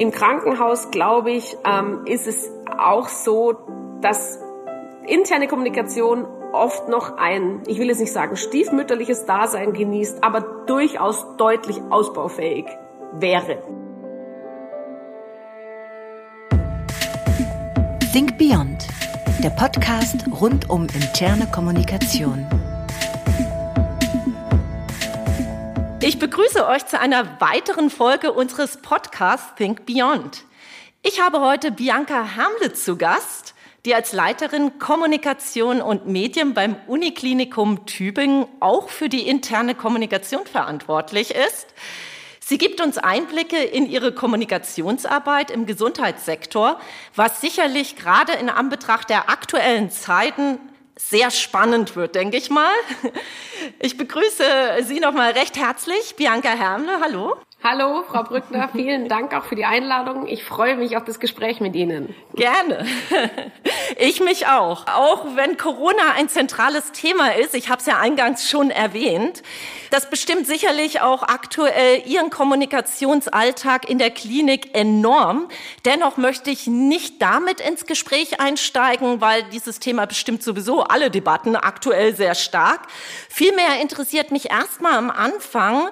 Im Krankenhaus, glaube ich, ähm, ist es auch so, dass interne Kommunikation oft noch ein, ich will jetzt nicht sagen stiefmütterliches Dasein genießt, aber durchaus deutlich ausbaufähig wäre. Think Beyond, der Podcast rund um interne Kommunikation. Ich begrüße euch zu einer weiteren Folge unseres Podcasts Think Beyond. Ich habe heute Bianca Hamlet zu Gast, die als Leiterin Kommunikation und Medien beim Uniklinikum Tübingen auch für die interne Kommunikation verantwortlich ist. Sie gibt uns Einblicke in ihre Kommunikationsarbeit im Gesundheitssektor, was sicherlich gerade in Anbetracht der aktuellen Zeiten sehr spannend wird, denke ich mal. Ich begrüße Sie noch mal recht herzlich, Bianca Hermle. Hallo. Hallo, Frau Brückner, vielen Dank auch für die Einladung. Ich freue mich auf das Gespräch mit Ihnen. Gerne. Ich mich auch. Auch wenn Corona ein zentrales Thema ist, ich habe es ja eingangs schon erwähnt, das bestimmt sicherlich auch aktuell Ihren Kommunikationsalltag in der Klinik enorm. Dennoch möchte ich nicht damit ins Gespräch einsteigen, weil dieses Thema bestimmt sowieso alle Debatten aktuell sehr stark. Vielmehr interessiert mich erstmal am Anfang,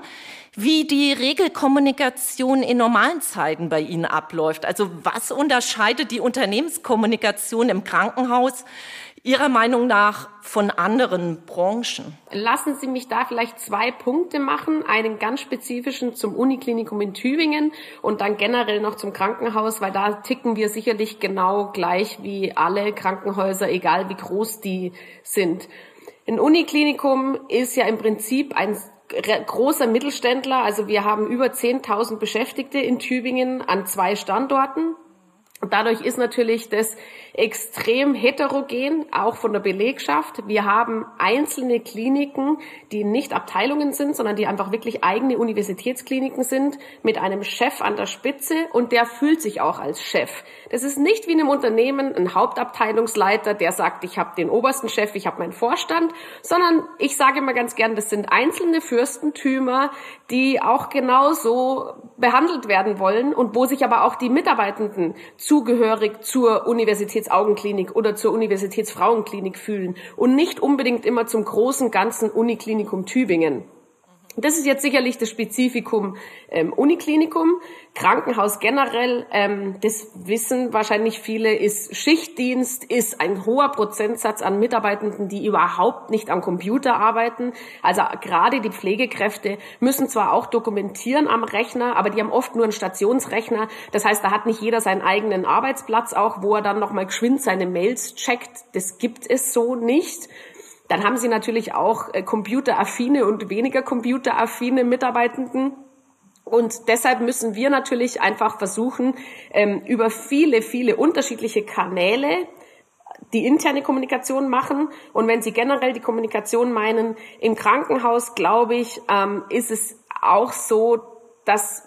wie die Regelkommunikation in normalen Zeiten bei Ihnen abläuft. Also was unterscheidet die Unternehmenskommunikation im Krankenhaus Ihrer Meinung nach von anderen Branchen? Lassen Sie mich da vielleicht zwei Punkte machen. Einen ganz spezifischen zum Uniklinikum in Tübingen und dann generell noch zum Krankenhaus, weil da ticken wir sicherlich genau gleich wie alle Krankenhäuser, egal wie groß die sind. Ein Uniklinikum ist ja im Prinzip ein großer Mittelständler. Also wir haben über 10.000 Beschäftigte in Tübingen an zwei Standorten. Dadurch ist natürlich das extrem heterogen, auch von der Belegschaft. Wir haben einzelne Kliniken, die nicht Abteilungen sind, sondern die einfach wirklich eigene Universitätskliniken sind, mit einem Chef an der Spitze und der fühlt sich auch als Chef. Das ist nicht wie in einem Unternehmen ein Hauptabteilungsleiter, der sagt, ich habe den obersten Chef, ich habe meinen Vorstand, sondern ich sage immer ganz gern, das sind einzelne Fürstentümer, die auch genauso behandelt werden wollen und wo sich aber auch die Mitarbeitenden zugehörig zur Universitätsaugenklinik oder zur Universitätsfrauenklinik fühlen und nicht unbedingt immer zum großen ganzen Uniklinikum Tübingen. Das ist jetzt sicherlich das Spezifikum ähm, Uniklinikum. Krankenhaus generell, ähm, das wissen wahrscheinlich viele, ist Schichtdienst, ist ein hoher Prozentsatz an Mitarbeitenden, die überhaupt nicht am Computer arbeiten. Also gerade die Pflegekräfte müssen zwar auch dokumentieren am Rechner, aber die haben oft nur einen Stationsrechner. Das heißt, da hat nicht jeder seinen eigenen Arbeitsplatz auch, wo er dann nochmal geschwind seine Mails checkt. Das gibt es so nicht. Dann haben sie natürlich auch äh, computeraffine und weniger computeraffine Mitarbeitenden. Und deshalb müssen wir natürlich einfach versuchen, ähm, über viele, viele unterschiedliche Kanäle die interne Kommunikation machen. Und wenn Sie generell die Kommunikation meinen, im Krankenhaus, glaube ich, ähm, ist es auch so, dass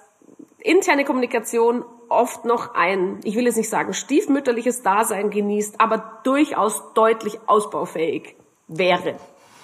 interne Kommunikation oft noch ein, ich will jetzt nicht sagen stiefmütterliches Dasein genießt, aber durchaus deutlich ausbaufähig wäre.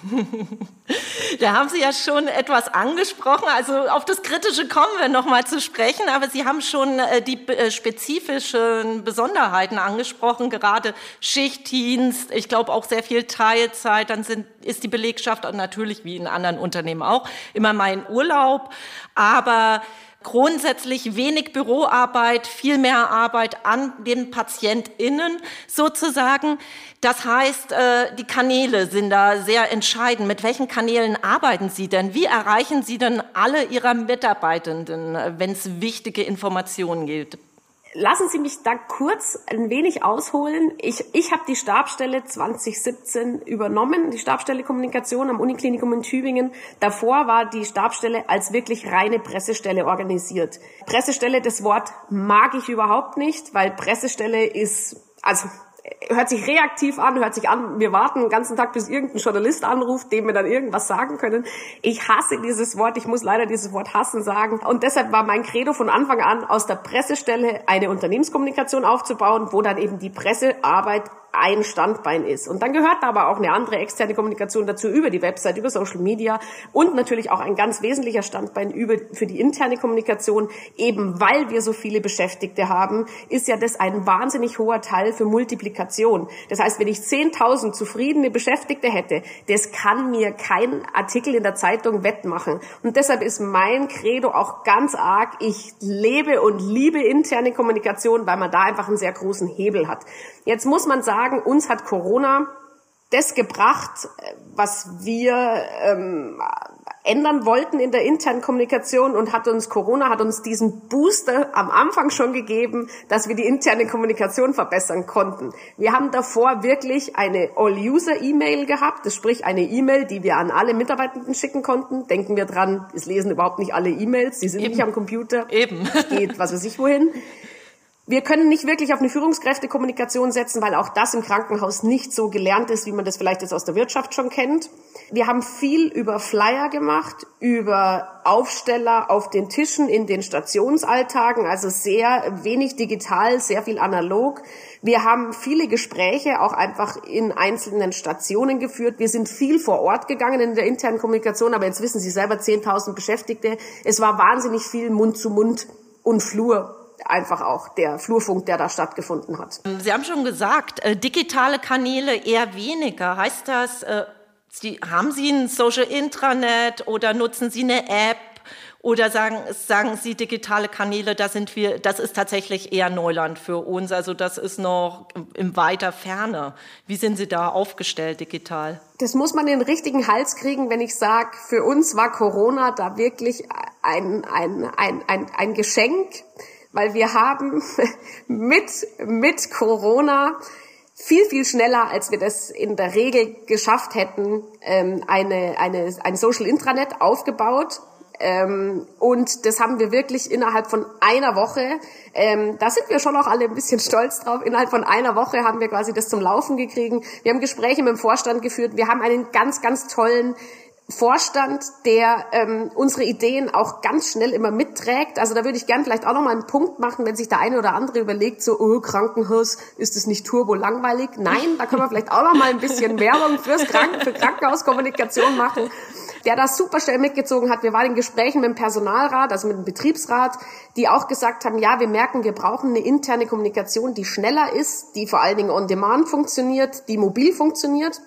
Da haben Sie ja schon etwas angesprochen. Also auf das Kritische kommen wir noch mal zu sprechen. Aber Sie haben schon äh, die äh, spezifischen Besonderheiten angesprochen, gerade Schichtdienst. Ich glaube auch sehr viel Teilzeit. Dann sind, ist die Belegschaft natürlich wie in anderen Unternehmen auch immer mal in Urlaub. Aber grundsätzlich wenig Büroarbeit, viel mehr Arbeit an den PatientInnen sozusagen. Das heißt, äh, die Kanäle sind da sehr entscheidend. Mit welchen Kanälen arbeiten Sie denn? Wie erreichen Sie denn alle Ihrer Mitarbeitenden, äh, wenn es wichtige Informationen gibt? Lassen Sie mich da kurz ein wenig ausholen. Ich, ich habe die Stabstelle 2017 übernommen, die Stabstelle Kommunikation am Uniklinikum in Tübingen. Davor war die Stabstelle als wirklich reine Pressestelle organisiert. Pressestelle, das Wort mag ich überhaupt nicht, weil Pressestelle ist, also hört sich reaktiv an, hört sich an, wir warten den ganzen Tag, bis irgendein Journalist anruft, dem wir dann irgendwas sagen können. Ich hasse dieses Wort, ich muss leider dieses Wort hassen sagen. Und deshalb war mein Credo von Anfang an, aus der Pressestelle eine Unternehmenskommunikation aufzubauen, wo dann eben die Pressearbeit ein Standbein ist. Und dann gehört aber auch eine andere externe Kommunikation dazu über die Website, über Social Media und natürlich auch ein ganz wesentlicher Standbein über, für die interne Kommunikation. Eben weil wir so viele Beschäftigte haben, ist ja das ein wahnsinnig hoher Teil für Multiplikation. Das heißt, wenn ich 10.000 zufriedene Beschäftigte hätte, das kann mir kein Artikel in der Zeitung wettmachen. Und deshalb ist mein Credo auch ganz arg, ich lebe und liebe interne Kommunikation, weil man da einfach einen sehr großen Hebel hat. Jetzt muss man sagen, uns hat Corona das gebracht, was wir ähm, ändern wollten in der internen Kommunikation und hat uns Corona hat uns diesen Booster am Anfang schon gegeben, dass wir die interne Kommunikation verbessern konnten. Wir haben davor wirklich eine All-User-E-Mail gehabt, das sprich eine E-Mail, die wir an alle Mitarbeitenden schicken konnten. Denken wir dran, es lesen überhaupt nicht alle E-Mails, die sind Eben. nicht am Computer. Eben. Geht was weiß ich wohin. Wir können nicht wirklich auf eine Führungskräftekommunikation setzen, weil auch das im Krankenhaus nicht so gelernt ist, wie man das vielleicht jetzt aus der Wirtschaft schon kennt. Wir haben viel über Flyer gemacht, über Aufsteller auf den Tischen in den Stationsalltagen, also sehr wenig digital, sehr viel analog. Wir haben viele Gespräche auch einfach in einzelnen Stationen geführt. Wir sind viel vor Ort gegangen in der internen Kommunikation, aber jetzt wissen Sie selber 10.000 Beschäftigte. Es war wahnsinnig viel Mund zu Mund und Flur einfach auch der Flurfunk, der da stattgefunden hat. Sie haben schon gesagt, äh, digitale Kanäle eher weniger. Heißt das, äh, Sie, haben Sie ein Social Intranet oder nutzen Sie eine App? Oder sagen, sagen Sie digitale Kanäle, da sind wir, das ist tatsächlich eher Neuland für uns. Also das ist noch in weiter Ferne. Wie sind Sie da aufgestellt digital? Das muss man in den richtigen Hals kriegen, wenn ich sage, für uns war Corona da wirklich ein, ein, ein, ein, ein Geschenk weil wir haben mit, mit Corona viel, viel schneller, als wir das in der Regel geschafft hätten, ähm, eine, eine, ein Social Intranet aufgebaut. Ähm, und das haben wir wirklich innerhalb von einer Woche, ähm, da sind wir schon auch alle ein bisschen stolz drauf, innerhalb von einer Woche haben wir quasi das zum Laufen gekriegt. Wir haben Gespräche mit dem Vorstand geführt, wir haben einen ganz, ganz tollen Vorstand, der ähm, unsere Ideen auch ganz schnell immer mitträgt. Also da würde ich gern vielleicht auch noch mal einen Punkt machen, wenn sich der eine oder andere überlegt, so, oh, Krankenhaus, ist es nicht turbo langweilig? Nein, da können wir vielleicht auch noch mal ein bisschen Werbung fürs Kranken, für Krankenhauskommunikation machen. Der das super schnell mitgezogen hat. Wir waren in Gesprächen mit dem Personalrat, also mit dem Betriebsrat, die auch gesagt haben, ja, wir merken, wir brauchen eine interne Kommunikation, die schneller ist, die vor allen Dingen on demand funktioniert, die mobil funktioniert.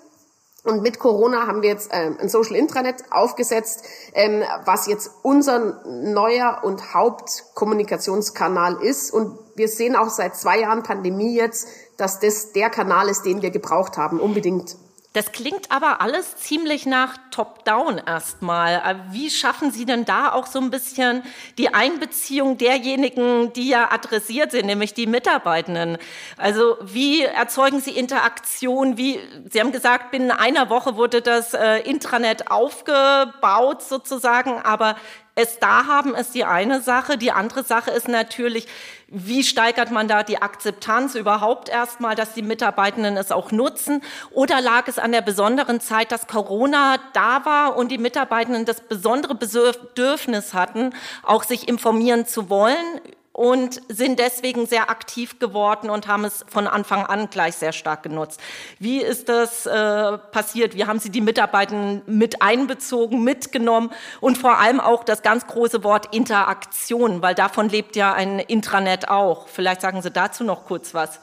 Und mit Corona haben wir jetzt ähm, ein Social Intranet aufgesetzt, ähm, was jetzt unser neuer und Hauptkommunikationskanal ist. Und wir sehen auch seit zwei Jahren Pandemie jetzt, dass das der Kanal ist, den wir gebraucht haben, unbedingt. Das klingt aber alles ziemlich nach Top-Down erstmal. Äh, wie schaffen Sie denn da auch so ein bisschen die Einbeziehung derjenigen, die ja adressiert sind, nämlich die Mitarbeitenden? Also wie erzeugen Sie Interaktion? Wie, Sie haben gesagt, binnen einer Woche wurde das äh, Intranet aufgebaut sozusagen, aber es da haben ist die eine Sache. Die andere Sache ist natürlich, wie steigert man da die Akzeptanz überhaupt erstmal, dass die Mitarbeitenden es auch nutzen? Oder lag es an der besonderen Zeit, dass Corona da war und die Mitarbeitenden das besondere Bedürfnis hatten, auch sich informieren zu wollen und sind deswegen sehr aktiv geworden und haben es von Anfang an gleich sehr stark genutzt. Wie ist das äh, passiert? Wie haben Sie die Mitarbeiter mit einbezogen, mitgenommen und vor allem auch das ganz große Wort Interaktion, weil davon lebt ja ein Intranet auch. Vielleicht sagen Sie dazu noch kurz was.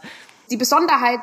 Die Besonderheit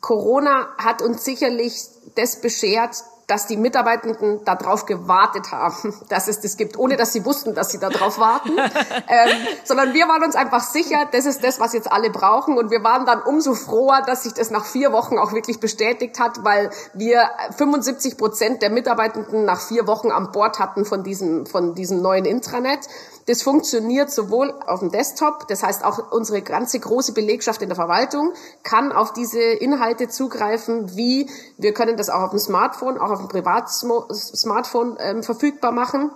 Corona hat uns sicherlich das beschert, dass die Mitarbeitenden darauf gewartet haben, dass es das gibt, ohne dass sie wussten, dass sie darauf warten, ähm, sondern wir waren uns einfach sicher, das ist das, was jetzt alle brauchen und wir waren dann umso froher, dass sich das nach vier Wochen auch wirklich bestätigt hat, weil wir 75 Prozent der Mitarbeitenden nach vier Wochen an Bord hatten von diesem, von diesem neuen Intranet. Das funktioniert sowohl auf dem Desktop, das heißt auch unsere ganze große Belegschaft in der Verwaltung kann auf diese Inhalte zugreifen, wie wir können das auch auf dem Smartphone, auch auf dem Privatsmartphone ähm, verfügbar machen.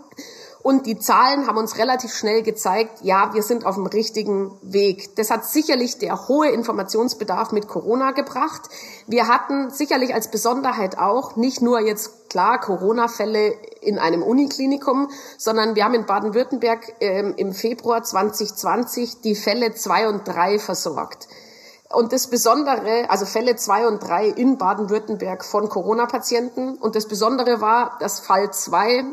Und die Zahlen haben uns relativ schnell gezeigt, ja, wir sind auf dem richtigen Weg. Das hat sicherlich der hohe Informationsbedarf mit Corona gebracht. Wir hatten sicherlich als Besonderheit auch nicht nur jetzt klar Corona-Fälle in einem Uniklinikum, sondern wir haben in Baden-Württemberg ähm, im Februar 2020 die Fälle zwei und drei versorgt. Und das Besondere, also Fälle zwei und drei in Baden-Württemberg von Corona-Patienten. Und das Besondere war, dass Fall zwei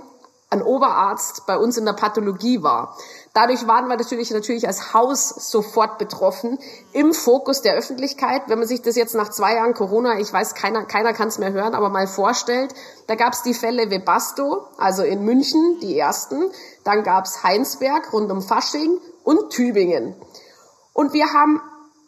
ein Oberarzt bei uns in der Pathologie war. Dadurch waren wir natürlich, natürlich als Haus sofort betroffen, im Fokus der Öffentlichkeit. Wenn man sich das jetzt nach zwei Jahren Corona, ich weiß, keiner, keiner kann es mehr hören, aber mal vorstellt, da gab es die Fälle Webasto, also in München, die ersten. Dann gab es Heinsberg rund um Fasching und Tübingen. Und wir haben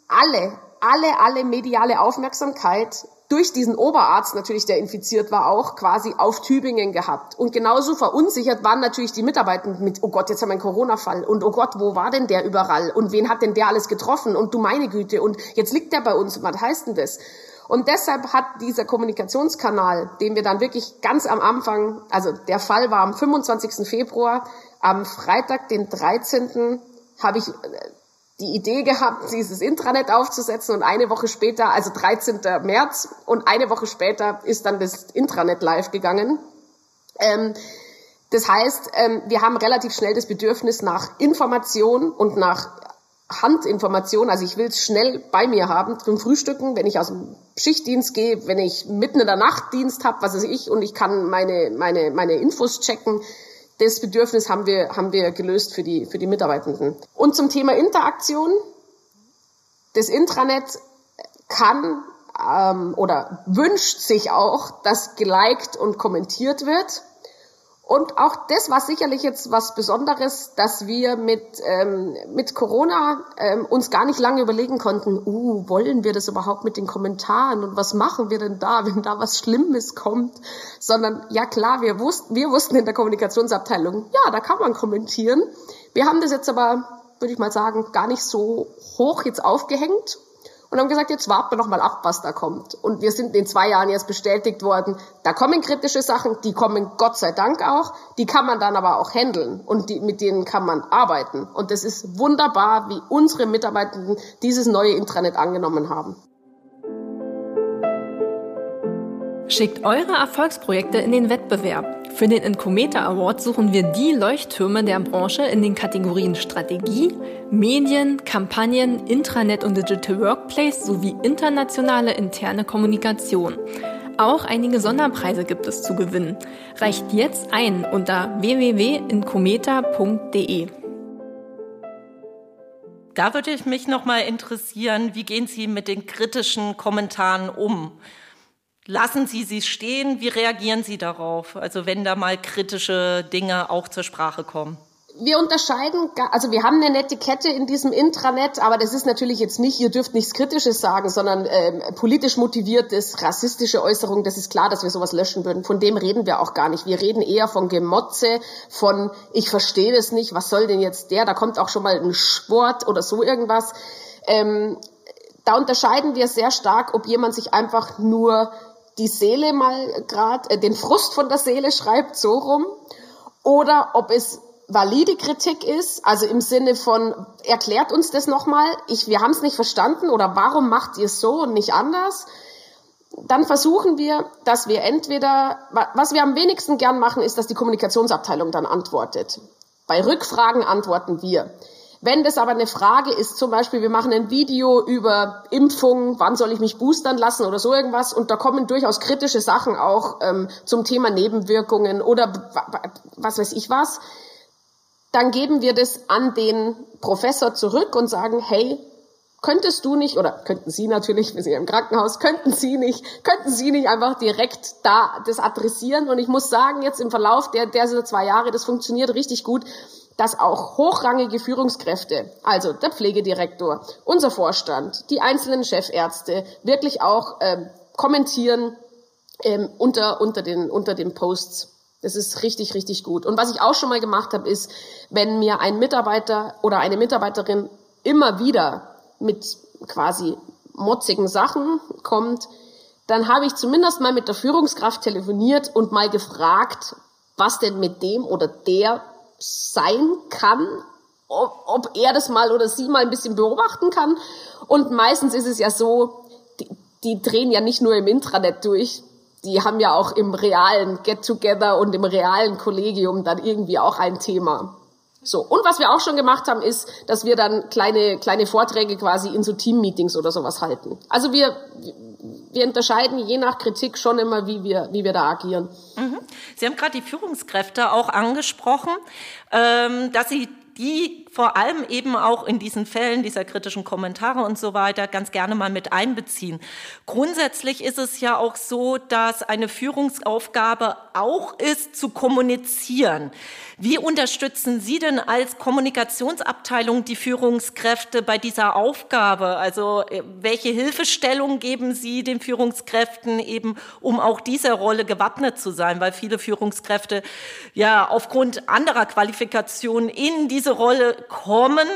alle, alle, alle mediale Aufmerksamkeit durch diesen Oberarzt natürlich, der infiziert war, auch quasi auf Tübingen gehabt. Und genauso verunsichert waren natürlich die Mitarbeiter mit, oh Gott, jetzt haben wir einen Corona-Fall und oh Gott, wo war denn der überall und wen hat denn der alles getroffen und du meine Güte und jetzt liegt der bei uns, was heißt denn das? Und deshalb hat dieser Kommunikationskanal, den wir dann wirklich ganz am Anfang, also der Fall war am 25. Februar, am Freitag, den 13., habe ich die Idee gehabt, dieses Intranet aufzusetzen und eine Woche später, also 13. März und eine Woche später ist dann das Intranet live gegangen. Ähm, das heißt, ähm, wir haben relativ schnell das Bedürfnis nach Information und nach Handinformation. Also ich will es schnell bei mir haben zum Frühstücken, wenn ich aus dem Schichtdienst gehe, wenn ich mitten in der Nacht Dienst habe, was weiß ich, und ich kann meine, meine, meine Infos checken das Bedürfnis haben wir, haben wir gelöst für die, für die Mitarbeitenden. Und zum Thema Interaktion. Das Intranet kann ähm, oder wünscht sich auch, dass geliked und kommentiert wird. Und auch das war sicherlich jetzt was Besonderes, dass wir mit, ähm, mit Corona ähm, uns gar nicht lange überlegen konnten, uh, wollen wir das überhaupt mit den Kommentaren und was machen wir denn da, wenn da was Schlimmes kommt, sondern ja klar, wir wussten, wir wussten in der Kommunikationsabteilung, ja, da kann man kommentieren. Wir haben das jetzt aber, würde ich mal sagen, gar nicht so hoch jetzt aufgehängt und haben gesagt, jetzt warten wir noch mal ab, was da kommt. Und wir sind in zwei Jahren jetzt bestätigt worden, da kommen kritische Sachen, die kommen Gott sei Dank auch, die kann man dann aber auch handeln und die, mit denen kann man arbeiten. Und das ist wunderbar, wie unsere Mitarbeitenden dieses neue Intranet angenommen haben. Schickt eure Erfolgsprojekte in den Wettbewerb. Für den Incometa Award suchen wir die Leuchttürme der Branche in den Kategorien Strategie, Medien, Kampagnen, Intranet und Digital Workplace sowie internationale interne Kommunikation. Auch einige Sonderpreise gibt es zu gewinnen. Reicht jetzt ein unter www.incometa.de. Da würde ich mich noch mal interessieren, wie gehen Sie mit den kritischen Kommentaren um? Lassen Sie sie stehen? Wie reagieren Sie darauf? Also wenn da mal kritische Dinge auch zur Sprache kommen. Wir unterscheiden, also wir haben eine nette Kette in diesem Intranet, aber das ist natürlich jetzt nicht, ihr dürft nichts Kritisches sagen, sondern äh, politisch motiviertes, rassistische Äußerungen, das ist klar, dass wir sowas löschen würden. Von dem reden wir auch gar nicht. Wir reden eher von Gemotze, von ich verstehe das nicht, was soll denn jetzt der? Da kommt auch schon mal ein Sport oder so irgendwas. Ähm, da unterscheiden wir sehr stark, ob jemand sich einfach nur die Seele mal gerade, äh, den Frust von der Seele schreibt, so rum, oder ob es valide Kritik ist, also im Sinne von, erklärt uns das nochmal, ich, wir haben es nicht verstanden oder warum macht ihr es so und nicht anders, dann versuchen wir, dass wir entweder, was wir am wenigsten gern machen, ist, dass die Kommunikationsabteilung dann antwortet. Bei Rückfragen antworten wir. Wenn das aber eine Frage ist, zum Beispiel, wir machen ein Video über Impfung, wann soll ich mich boostern lassen oder so irgendwas, und da kommen durchaus kritische Sachen auch ähm, zum Thema Nebenwirkungen oder was weiß ich was, dann geben wir das an den Professor zurück und sagen, hey, könntest du nicht, oder könnten Sie natürlich, wir sind ja im Krankenhaus, könnten Sie nicht, könnten Sie nicht einfach direkt da das adressieren? Und ich muss sagen, jetzt im Verlauf der, der zwei Jahre, das funktioniert richtig gut, dass auch hochrangige Führungskräfte, also der Pflegedirektor, unser Vorstand, die einzelnen Chefärzte, wirklich auch ähm, kommentieren ähm, unter, unter, den, unter den Posts. Das ist richtig, richtig gut. Und was ich auch schon mal gemacht habe, ist, wenn mir ein Mitarbeiter oder eine Mitarbeiterin immer wieder mit quasi motzigen Sachen kommt, dann habe ich zumindest mal mit der Führungskraft telefoniert und mal gefragt, was denn mit dem oder der sein kann, ob, ob er das mal oder sie mal ein bisschen beobachten kann. Und meistens ist es ja so, die, die drehen ja nicht nur im Intranet durch, die haben ja auch im realen Get-Together und im realen Kollegium dann irgendwie auch ein Thema. So. Und was wir auch schon gemacht haben, ist, dass wir dann kleine, kleine Vorträge quasi in so Team-Meetings oder sowas halten. Also wir, wir unterscheiden je nach Kritik schon immer, wie wir, wie wir da agieren. Mhm. Sie haben gerade die Führungskräfte auch angesprochen, ähm, dass Sie die vor allem eben auch in diesen Fällen dieser kritischen Kommentare und so weiter ganz gerne mal mit einbeziehen. Grundsätzlich ist es ja auch so, dass eine Führungsaufgabe auch ist, zu kommunizieren. Wie unterstützen Sie denn als Kommunikationsabteilung die Führungskräfte bei dieser Aufgabe? Also äh, welche Hilfestellung geben Sie den Führungskräften eben, um auch dieser Rolle gewappnet zu sein? Weil viele Führungskräfte ja aufgrund anderer Qualifikationen in diese Rolle kommen,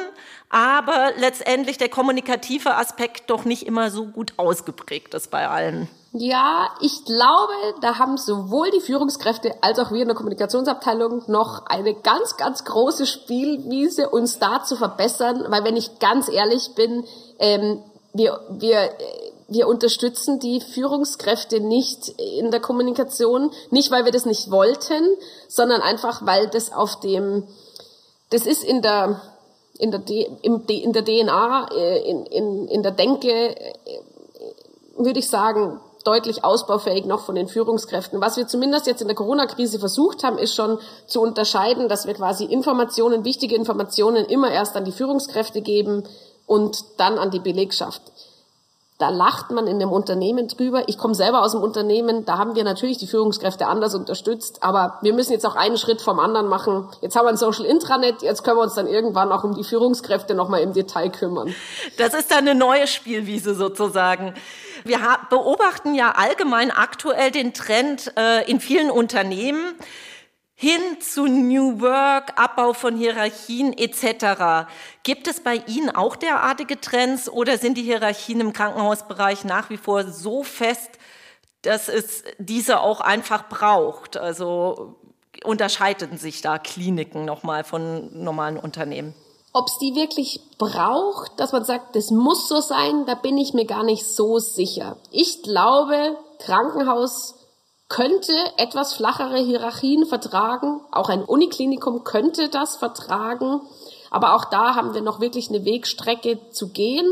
aber letztendlich der kommunikative Aspekt doch nicht immer so gut ausgeprägt ist bei allen. Ja, ich glaube, da haben sowohl die Führungskräfte als auch wir in der Kommunikationsabteilung noch eine ganz, ganz große Spielwiese, uns da zu verbessern, weil wenn ich ganz ehrlich bin, ähm, wir, wir, wir unterstützen die Führungskräfte nicht in der Kommunikation, nicht weil wir das nicht wollten, sondern einfach weil das auf dem, das ist in der, in der, in der DNA, äh, in, in, in der Denke, äh, würde ich sagen, deutlich ausbaufähig noch von den Führungskräften. Was wir zumindest jetzt in der Corona-Krise versucht haben, ist schon zu unterscheiden, dass wir quasi Informationen, wichtige Informationen immer erst an die Führungskräfte geben und dann an die Belegschaft. Da lacht man in dem Unternehmen drüber. Ich komme selber aus dem Unternehmen, da haben wir natürlich die Führungskräfte anders unterstützt, aber wir müssen jetzt auch einen Schritt vom anderen machen. Jetzt haben wir ein Social Intranet, jetzt können wir uns dann irgendwann auch um die Führungskräfte nochmal im Detail kümmern. Das ist dann eine neue Spielwiese sozusagen. Wir beobachten ja allgemein aktuell den Trend äh, in vielen Unternehmen hin zu New Work, Abbau von Hierarchien etc. Gibt es bei Ihnen auch derartige Trends oder sind die Hierarchien im Krankenhausbereich nach wie vor so fest, dass es diese auch einfach braucht? Also unterscheiden sich da Kliniken nochmal von normalen Unternehmen? Ob es die wirklich braucht, dass man sagt, das muss so sein, da bin ich mir gar nicht so sicher. Ich glaube, Krankenhaus könnte etwas flachere Hierarchien vertragen. Auch ein Uniklinikum könnte das vertragen. Aber auch da haben wir noch wirklich eine Wegstrecke zu gehen.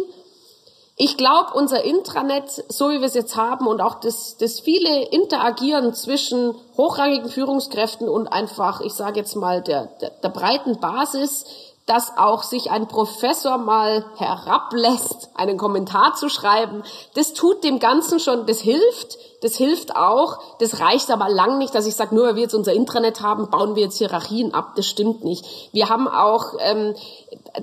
Ich glaube, unser Intranet, so wie wir es jetzt haben und auch das, das viele Interagieren zwischen hochrangigen Führungskräften und einfach, ich sage jetzt mal, der, der, der breiten Basis, dass auch sich ein Professor mal herablässt, einen Kommentar zu schreiben. Das tut dem Ganzen schon, das hilft, das hilft auch. Das reicht aber lang nicht, dass ich sage, nur weil wir jetzt unser Intranet haben, bauen wir jetzt Hierarchien ab. Das stimmt nicht. Wir haben auch, ähm,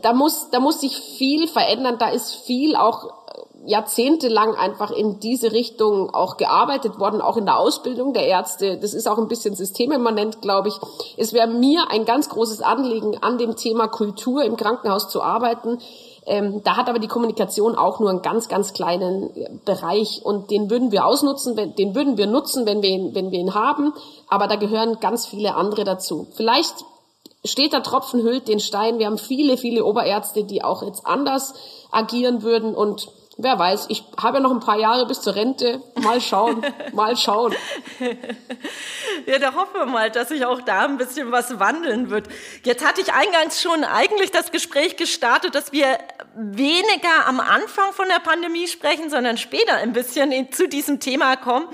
da muss, da muss sich viel verändern. Da ist viel auch jahrzehntelang einfach in diese Richtung auch gearbeitet worden, auch in der Ausbildung der Ärzte. Das ist auch ein bisschen systemimmanent, glaube ich. Es wäre mir ein ganz großes Anliegen, an dem Thema Kultur im Krankenhaus zu arbeiten. Ähm, da hat aber die Kommunikation auch nur einen ganz, ganz kleinen äh, Bereich und den würden wir ausnutzen, wenn, den würden wir nutzen, wenn wir ihn, wenn wir ihn haben. Aber da gehören ganz viele andere dazu. Vielleicht steht der Tropfen hüllt den Stein. Wir haben viele, viele Oberärzte, die auch jetzt anders agieren würden und Wer weiß, ich habe ja noch ein paar Jahre bis zur Rente. Mal schauen, mal schauen. Ja, da hoffen wir mal, dass sich auch da ein bisschen was wandeln wird. Jetzt hatte ich eingangs schon eigentlich das Gespräch gestartet, dass wir weniger am Anfang von der Pandemie sprechen, sondern später ein bisschen zu diesem Thema kommen.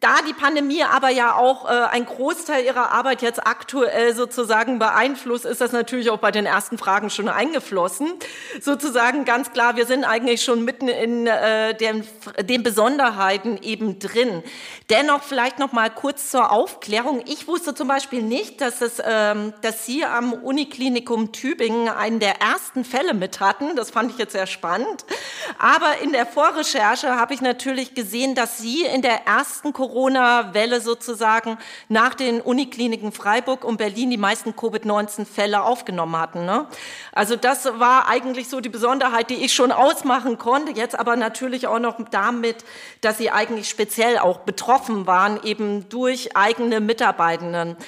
Da die Pandemie aber ja auch äh, ein Großteil ihrer Arbeit jetzt aktuell sozusagen beeinflusst, ist das natürlich auch bei den ersten Fragen schon eingeflossen. Sozusagen ganz klar, wir sind eigentlich schon mitten in äh, den, den Besonderheiten eben drin. Dennoch vielleicht noch mal kurz zur Aufklärung. Ich wusste zum Beispiel nicht, dass, es, ähm, dass Sie am Uniklinikum Tübingen einen der ersten Fälle mit hatten. Das fand ich jetzt sehr spannend. Aber in der Vorrecherche habe ich natürlich gesehen, dass Sie in der ersten Corona-Welle sozusagen nach den Unikliniken Freiburg und Berlin die meisten Covid-19-Fälle aufgenommen hatten. Ne? Also das war eigentlich so die Besonderheit, die ich schon ausmachen konnte. Jetzt aber natürlich auch noch damit, dass sie eigentlich speziell auch betroffen waren, eben durch eigene Mitarbeitenden.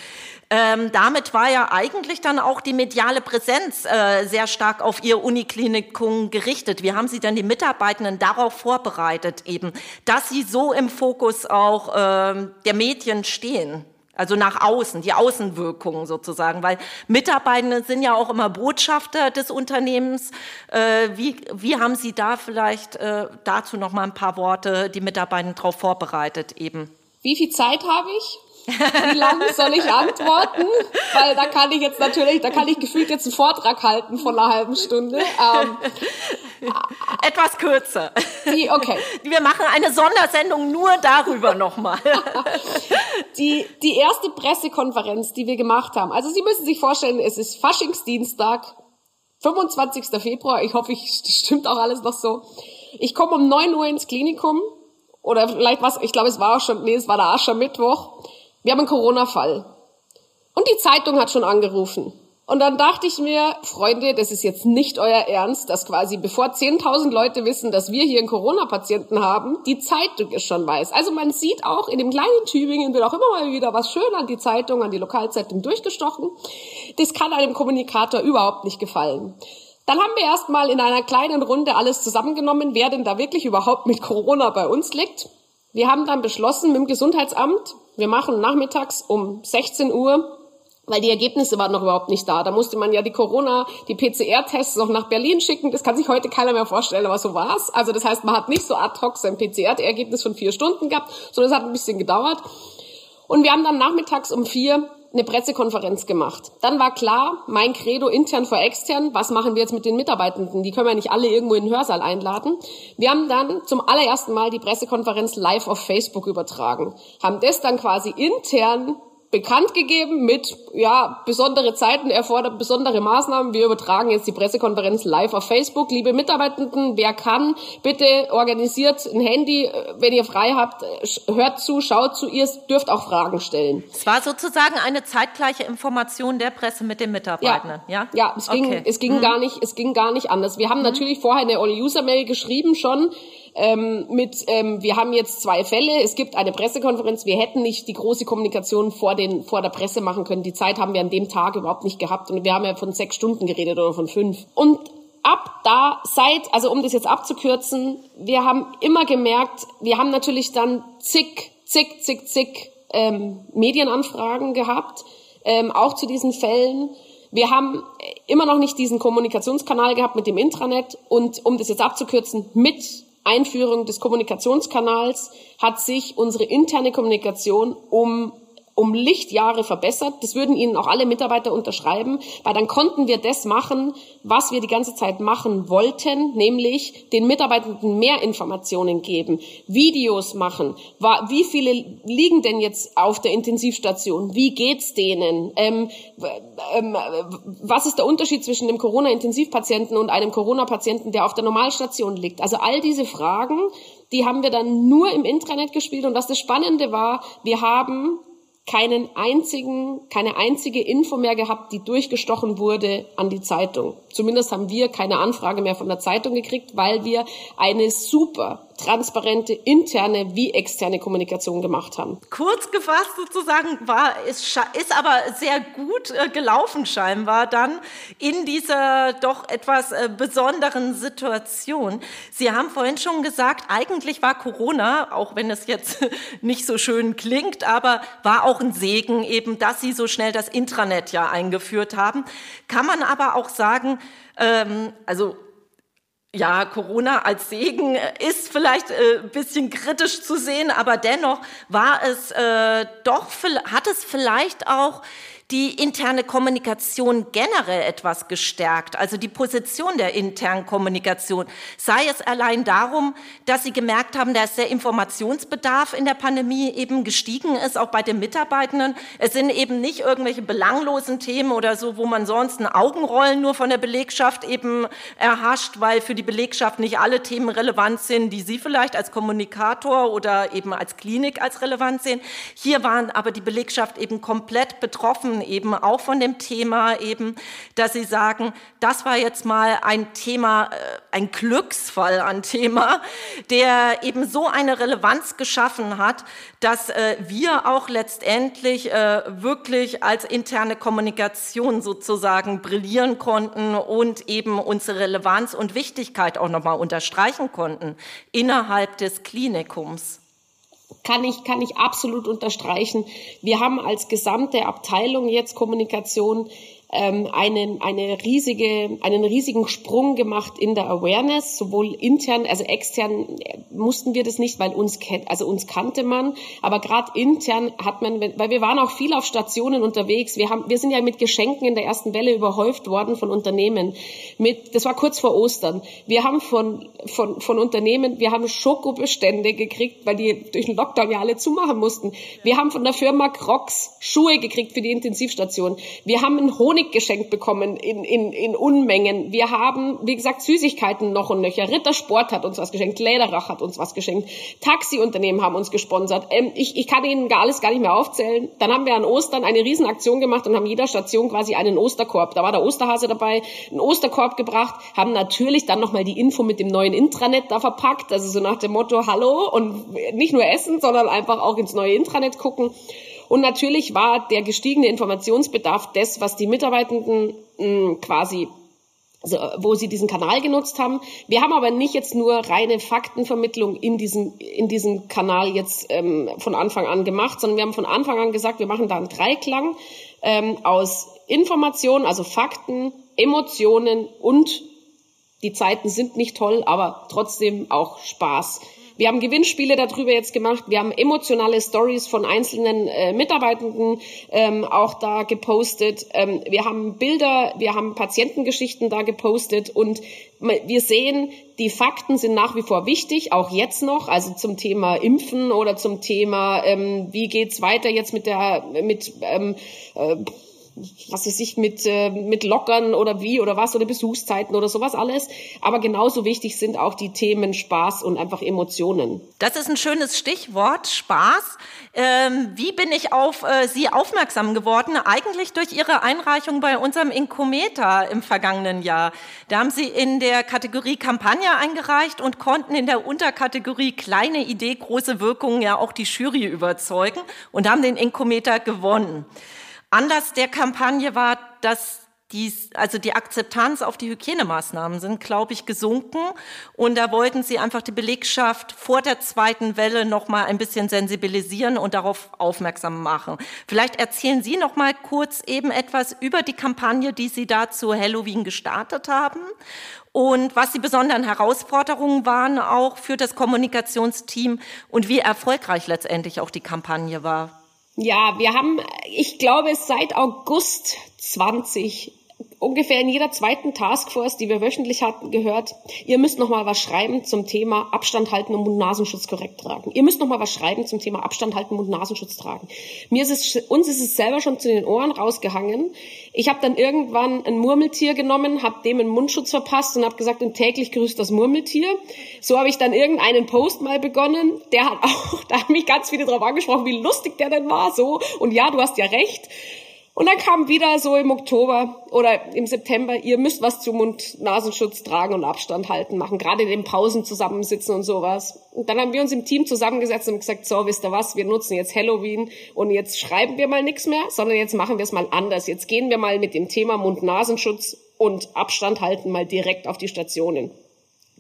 Ähm, damit war ja eigentlich dann auch die mediale Präsenz äh, sehr stark auf ihr Uniklinikum gerichtet. Wie haben Sie dann die Mitarbeitenden darauf vorbereitet, eben, dass sie so im Fokus auch ähm, der Medien stehen? Also nach außen, die Außenwirkungen sozusagen, weil Mitarbeitende sind ja auch immer Botschafter des Unternehmens. Äh, wie, wie haben Sie da vielleicht äh, dazu noch mal ein paar Worte, die Mitarbeitenden darauf vorbereitet eben? Wie viel Zeit habe ich? Wie lange soll ich antworten? Weil da kann ich jetzt natürlich, da kann ich gefühlt jetzt einen Vortrag halten von einer halben Stunde. Ähm, Etwas kürzer. Die, okay. Wir machen eine Sondersendung nur darüber nochmal. Die, die erste Pressekonferenz, die wir gemacht haben. Also Sie müssen sich vorstellen, es ist Faschingsdienstag, 25. Februar. Ich hoffe, ich, das stimmt auch alles noch so. Ich komme um 9 Uhr ins Klinikum. Oder vielleicht was, ich glaube, es war auch schon, nee, es war der Aschermittwoch. Wir haben einen Corona-Fall. Und die Zeitung hat schon angerufen. Und dann dachte ich mir, Freunde, das ist jetzt nicht euer Ernst, dass quasi bevor 10.000 Leute wissen, dass wir hier einen Corona-Patienten haben, die Zeitung es schon weiß. Also man sieht auch in dem kleinen Tübingen wird auch immer mal wieder was schön an die Zeitung, an die Lokalzeitung durchgestochen. Das kann einem Kommunikator überhaupt nicht gefallen. Dann haben wir erstmal in einer kleinen Runde alles zusammengenommen, wer denn da wirklich überhaupt mit Corona bei uns liegt. Wir haben dann beschlossen mit dem Gesundheitsamt, wir machen nachmittags um 16 Uhr weil die Ergebnisse waren noch überhaupt nicht da. Da musste man ja die Corona, die PCR-Tests noch nach Berlin schicken. Das kann sich heute keiner mehr vorstellen, aber so war's. Also das heißt, man hat nicht so ad hoc sein PCR-Ergebnis von vier Stunden gehabt, sondern es hat ein bisschen gedauert. Und wir haben dann nachmittags um vier eine Pressekonferenz gemacht. Dann war klar, mein Credo intern vor extern, was machen wir jetzt mit den Mitarbeitenden? Die können wir nicht alle irgendwo in den Hörsaal einladen. Wir haben dann zum allerersten Mal die Pressekonferenz live auf Facebook übertragen, haben das dann quasi intern bekannt gegeben mit, ja, besondere Zeiten erfordern besondere Maßnahmen. Wir übertragen jetzt die Pressekonferenz live auf Facebook. Liebe Mitarbeitenden, wer kann, bitte organisiert ein Handy, wenn ihr frei habt, hört zu, schaut zu, ihr dürft auch Fragen stellen. Es war sozusagen eine zeitgleiche Information der Presse mit den Mitarbeitenden, ja? Ja, ja es ging, okay. es ging mhm. gar nicht, es ging gar nicht anders. Wir haben mhm. natürlich vorher eine All-User-Mail geschrieben schon, ähm, mit, ähm, wir haben jetzt zwei Fälle, es gibt eine Pressekonferenz, wir hätten nicht die große Kommunikation vor, den, vor der Presse machen können. Die Zeit haben wir an dem Tag überhaupt nicht gehabt und wir haben ja von sechs Stunden geredet oder von fünf. Und ab da, seit, also um das jetzt abzukürzen, wir haben immer gemerkt, wir haben natürlich dann zig, zig, zig, zig ähm, Medienanfragen gehabt, ähm, auch zu diesen Fällen. Wir haben immer noch nicht diesen Kommunikationskanal gehabt mit dem Intranet und um das jetzt abzukürzen, mit Einführung des Kommunikationskanals hat sich unsere interne Kommunikation um um Lichtjahre verbessert. Das würden Ihnen auch alle Mitarbeiter unterschreiben, weil dann konnten wir das machen, was wir die ganze Zeit machen wollten, nämlich den Mitarbeitenden mehr Informationen geben, Videos machen. Wie viele liegen denn jetzt auf der Intensivstation? Wie geht's denen? Ähm, ähm, was ist der Unterschied zwischen dem Corona-Intensivpatienten und einem Corona-Patienten, der auf der Normalstation liegt? Also all diese Fragen, die haben wir dann nur im Intranet gespielt. Und was das Spannende war, wir haben keinen einzigen, keine einzige Info mehr gehabt, die durchgestochen wurde an die Zeitung. Zumindest haben wir keine Anfrage mehr von der Zeitung gekriegt, weil wir eine super transparente interne wie externe Kommunikation gemacht haben. Kurz gefasst sozusagen war ist, ist aber sehr gut äh, gelaufen scheinbar dann in dieser doch etwas äh, besonderen Situation. Sie haben vorhin schon gesagt, eigentlich war Corona, auch wenn es jetzt nicht so schön klingt, aber war auch ein Segen eben, dass Sie so schnell das Intranet ja eingeführt haben. Kann man aber auch sagen, ähm, also ja, Corona als Segen ist vielleicht äh, ein bisschen kritisch zu sehen, aber dennoch war es äh, doch, hat es vielleicht auch die interne Kommunikation generell etwas gestärkt, also die Position der internen Kommunikation. Sei es allein darum, dass sie gemerkt haben, dass der Informationsbedarf in der Pandemie eben gestiegen ist, auch bei den Mitarbeitenden. Es sind eben nicht irgendwelche belanglosen Themen oder so, wo man sonst ein Augenrollen nur von der Belegschaft eben erhascht, weil für die Belegschaft nicht alle Themen relevant sind, die Sie vielleicht als Kommunikator oder eben als Klinik als relevant sehen. Hier waren aber die Belegschaft eben komplett betroffen eben auch von dem Thema eben, dass Sie sagen, das war jetzt mal ein Thema, äh, ein Glücksfall an Thema, der eben so eine Relevanz geschaffen hat, dass äh, wir auch letztendlich äh, wirklich als interne Kommunikation sozusagen brillieren konnten und eben unsere Relevanz und Wichtigkeit auch nochmal unterstreichen konnten innerhalb des Klinikums kann ich, kann ich absolut unterstreichen. Wir haben als gesamte Abteilung jetzt Kommunikation ähm, einen, eine riesige, einen riesigen Sprung gemacht in der Awareness, sowohl intern, also extern äh, mussten wir das nicht, weil uns also uns kannte man, aber gerade intern hat man, weil wir waren auch viel auf Stationen unterwegs. Wir haben, wir sind ja mit Geschenken in der ersten Welle überhäuft worden von Unternehmen. Mit, das war kurz vor Ostern. Wir haben von von von Unternehmen, wir haben Schokobestände gekriegt, weil die durch den Lockdown ja alle zumachen mussten. Wir haben von der Firma Crocs Schuhe gekriegt für die Intensivstation. Wir haben einen Honig Honig geschenkt bekommen in, in, in Unmengen. Wir haben, wie gesagt, Süßigkeiten noch und nöcher. Rittersport hat uns was geschenkt, Lederach hat uns was geschenkt, Taxiunternehmen haben uns gesponsert. Ähm, ich, ich kann Ihnen gar alles gar nicht mehr aufzählen. Dann haben wir an Ostern eine Riesenaktion gemacht und haben jeder Station quasi einen Osterkorb. Da war der Osterhase dabei, einen Osterkorb gebracht, haben natürlich dann nochmal die Info mit dem neuen Intranet da verpackt. Also so nach dem Motto, hallo und nicht nur essen, sondern einfach auch ins neue Intranet gucken. Und natürlich war der gestiegene Informationsbedarf das, was die Mitarbeitenden mh, hm, quasi also, wo sie diesen Kanal genutzt haben. Wir haben aber nicht jetzt nur reine Faktenvermittlung in diesem, in diesem Kanal jetzt ähm, von Anfang an gemacht, sondern wir haben von Anfang an gesagt, wir machen da einen Dreiklang ähm, aus Informationen, also Fakten, Emotionen und die Zeiten sind nicht toll, aber trotzdem auch Spaß. Wir haben Gewinnspiele darüber jetzt gemacht. Wir haben emotionale Stories von einzelnen äh, Mitarbeitenden ähm, auch da gepostet. Ähm, wir haben Bilder, wir haben Patientengeschichten da gepostet und wir sehen, die Fakten sind nach wie vor wichtig, auch jetzt noch, also zum Thema Impfen oder zum Thema, ähm, wie geht's weiter jetzt mit der, mit, ähm, äh, was weiß ich, mit, äh, mit Lockern oder wie oder was oder Besuchszeiten oder sowas alles. Aber genauso wichtig sind auch die Themen Spaß und einfach Emotionen. Das ist ein schönes Stichwort, Spaß. Ähm, wie bin ich auf äh, Sie aufmerksam geworden? Eigentlich durch Ihre Einreichung bei unserem Inkometer im vergangenen Jahr. Da haben Sie in der Kategorie Kampagne eingereicht und konnten in der Unterkategorie kleine Idee, große Wirkung ja auch die Jury überzeugen und haben den Inkometer gewonnen. Anlass der Kampagne war, dass dies, also die Akzeptanz auf die Hygienemaßnahmen sind, glaube ich, gesunken. Und da wollten sie einfach die Belegschaft vor der zweiten Welle noch mal ein bisschen sensibilisieren und darauf aufmerksam machen. Vielleicht erzählen Sie noch mal kurz eben etwas über die Kampagne, die Sie da zu Halloween gestartet haben und was die besonderen Herausforderungen waren auch für das Kommunikationsteam und wie erfolgreich letztendlich auch die Kampagne war. Ja, wir haben, ich glaube, seit August 20 ungefähr in jeder zweiten Taskforce, die wir wöchentlich hatten, gehört, ihr müsst noch mal was schreiben zum Thema Abstand halten und Mund-Nasenschutz korrekt tragen. Ihr müsst noch mal was schreiben zum Thema Abstand halten und Mund-Nasenschutz tragen. Mir ist es, uns ist es selber schon zu den Ohren rausgehangen. Ich habe dann irgendwann ein Murmeltier genommen, habe dem einen Mundschutz verpasst und habe gesagt, und täglich grüßt das Murmeltier. So habe ich dann irgendeinen Post mal begonnen. Der hat auch, da haben mich ganz viele drauf angesprochen, wie lustig der denn war. So und ja, du hast ja recht. Und dann kam wieder so im Oktober oder im September, ihr müsst was zum Mund-Nasenschutz tragen und Abstand halten machen, gerade in den Pausen zusammensitzen und sowas. Und dann haben wir uns im Team zusammengesetzt und gesagt, so, wisst ihr was, wir nutzen jetzt Halloween und jetzt schreiben wir mal nichts mehr, sondern jetzt machen wir es mal anders. Jetzt gehen wir mal mit dem Thema Mund-Nasenschutz und Abstand halten mal direkt auf die Stationen.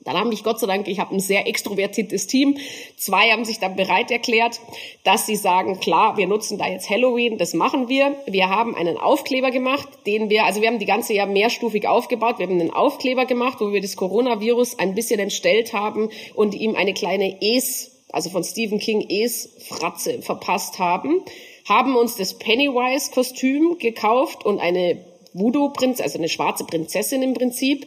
Dann haben mich Gott sei Dank, ich habe ein sehr extrovertiertes Team. Zwei haben sich dann bereit erklärt, dass sie sagen, klar, wir nutzen da jetzt Halloween, das machen wir. Wir haben einen Aufkleber gemacht, den wir, also wir haben die ganze Jahr mehrstufig aufgebaut. Wir haben einen Aufkleber gemacht, wo wir das Coronavirus ein bisschen entstellt haben und ihm eine kleine Es, also von Stephen King Es Fratze verpasst haben. Haben uns das Pennywise-Kostüm gekauft und eine Voodoo-Prinz, also eine schwarze Prinzessin im Prinzip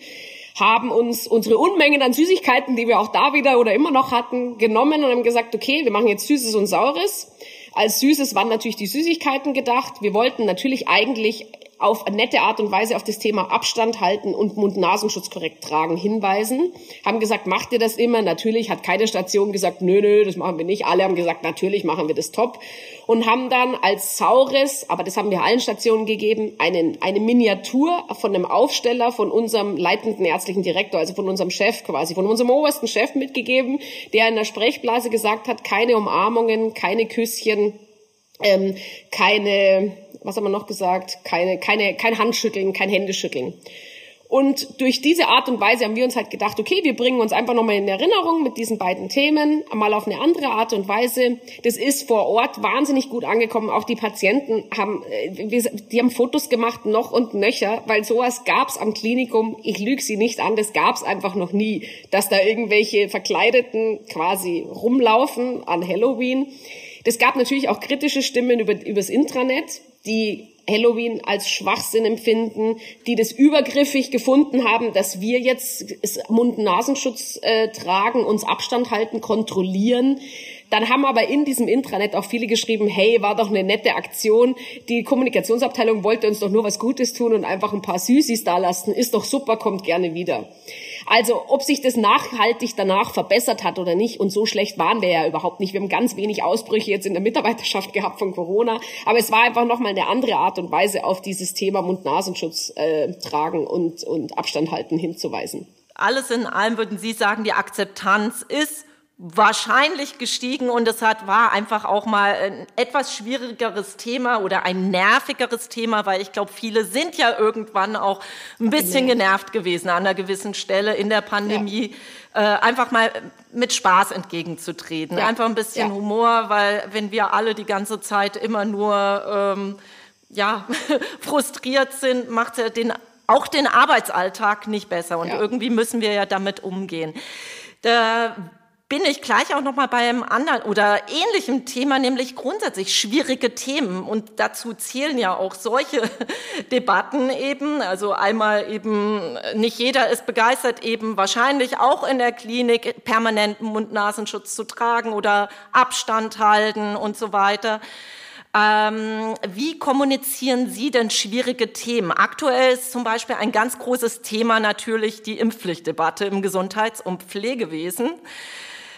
haben uns unsere Unmengen an Süßigkeiten, die wir auch da wieder oder immer noch hatten, genommen und haben gesagt, okay, wir machen jetzt Süßes und Saures. Als Süßes waren natürlich die Süßigkeiten gedacht. Wir wollten natürlich eigentlich auf nette Art und Weise auf das Thema Abstand halten und Mund-Nasenschutz korrekt tragen hinweisen. Haben gesagt, macht ihr das immer? Natürlich hat keine Station gesagt, nö, nö, das machen wir nicht. Alle haben gesagt, natürlich machen wir das top. Und haben dann als Saures, aber das haben wir allen Stationen gegeben, einen, eine Miniatur von einem Aufsteller von unserem leitenden ärztlichen Direktor, also von unserem Chef quasi, von unserem obersten Chef mitgegeben, der in der Sprechblase gesagt hat, keine Umarmungen, keine Küsschen, ähm, keine was haben wir noch gesagt? Keine, keine, kein Handschütteln, kein Händeschütteln. Und durch diese Art und Weise haben wir uns halt gedacht, okay, wir bringen uns einfach nochmal in Erinnerung mit diesen beiden Themen, mal auf eine andere Art und Weise. Das ist vor Ort wahnsinnig gut angekommen. Auch die Patienten haben, äh, die haben Fotos gemacht, noch und nöcher, weil sowas gab's am Klinikum. Ich lüge sie nicht an, das gab's einfach noch nie, dass da irgendwelche Verkleideten quasi rumlaufen an Halloween. Das gab natürlich auch kritische Stimmen über, übers Intranet die Halloween als Schwachsinn empfinden, die das übergriffig gefunden haben, dass wir jetzt Mund-Nasenschutz äh, tragen, uns Abstand halten, kontrollieren. Dann haben aber in diesem Intranet auch viele geschrieben, hey, war doch eine nette Aktion. Die Kommunikationsabteilung wollte uns doch nur was Gutes tun und einfach ein paar Süßis da lassen. Ist doch super, kommt gerne wieder. Also ob sich das nachhaltig danach verbessert hat oder nicht, und so schlecht waren wir ja überhaupt nicht. Wir haben ganz wenig Ausbrüche jetzt in der Mitarbeiterschaft gehabt von Corona, aber es war einfach nochmal eine andere Art und Weise, auf dieses Thema Mund-Nasenschutz äh, tragen und, und Abstand halten hinzuweisen. Alles in allem würden Sie sagen, die Akzeptanz ist wahrscheinlich gestiegen und es hat, war einfach auch mal ein etwas schwierigeres Thema oder ein nervigeres Thema, weil ich glaube, viele sind ja irgendwann auch ein bisschen genervt gewesen an einer gewissen Stelle in der Pandemie. Ja. Äh, einfach mal mit Spaß entgegenzutreten, ja. einfach ein bisschen ja. Humor, weil wenn wir alle die ganze Zeit immer nur ähm, ja, frustriert sind, macht es den, auch den Arbeitsalltag nicht besser und irgendwie müssen wir ja damit umgehen. Da bin ich gleich auch noch mal bei einem anderen oder ähnlichen Thema, nämlich grundsätzlich schwierige Themen. Und dazu zählen ja auch solche Debatten eben. Also einmal eben, nicht jeder ist begeistert, eben wahrscheinlich auch in der Klinik permanenten Mund-Nasenschutz zu tragen oder Abstand halten und so weiter. Ähm, wie kommunizieren Sie denn schwierige Themen? Aktuell ist zum Beispiel ein ganz großes Thema natürlich die Impfpflichtdebatte im Gesundheits- und Pflegewesen.